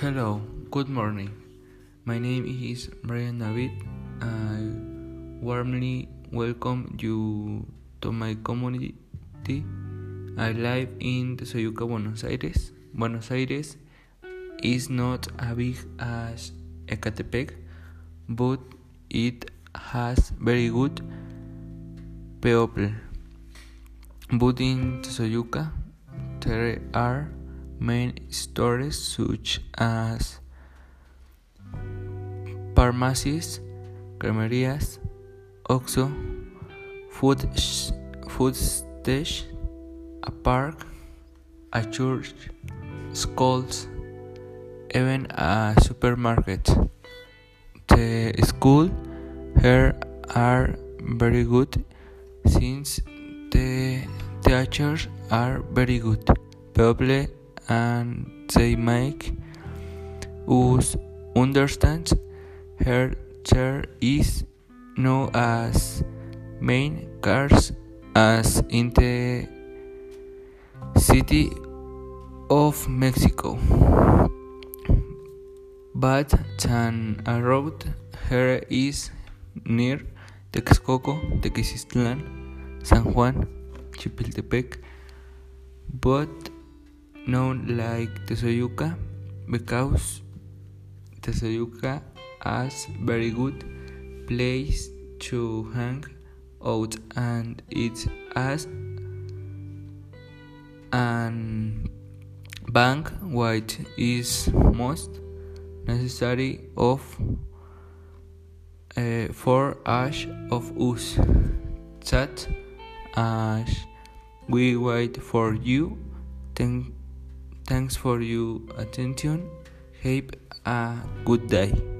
Hello, good morning. My name is Brian David. I warmly welcome you to my community. I live in Tezoyuca, Buenos Aires. Buenos Aires is not as big as Ecatepec, but it has very good people. But in Tezoyuca, there are main stores such as pharmacies, cremerías, Oxxo, food, food station, a park, a church, schools, even a supermarket. The school here are very good since the teachers are very good. People and they make us understand her chair is no as main cars as in the city of Mexico. But San a road here is near Texcoco, Tequisistlan, San Juan, Chipiltepec, but known like Tezoyuca because Tezoyuca has very good place to hang out and it has an bank which is most necessary of uh, for us of us. That as we wait for you thank Thanks for your attention. Have a good day.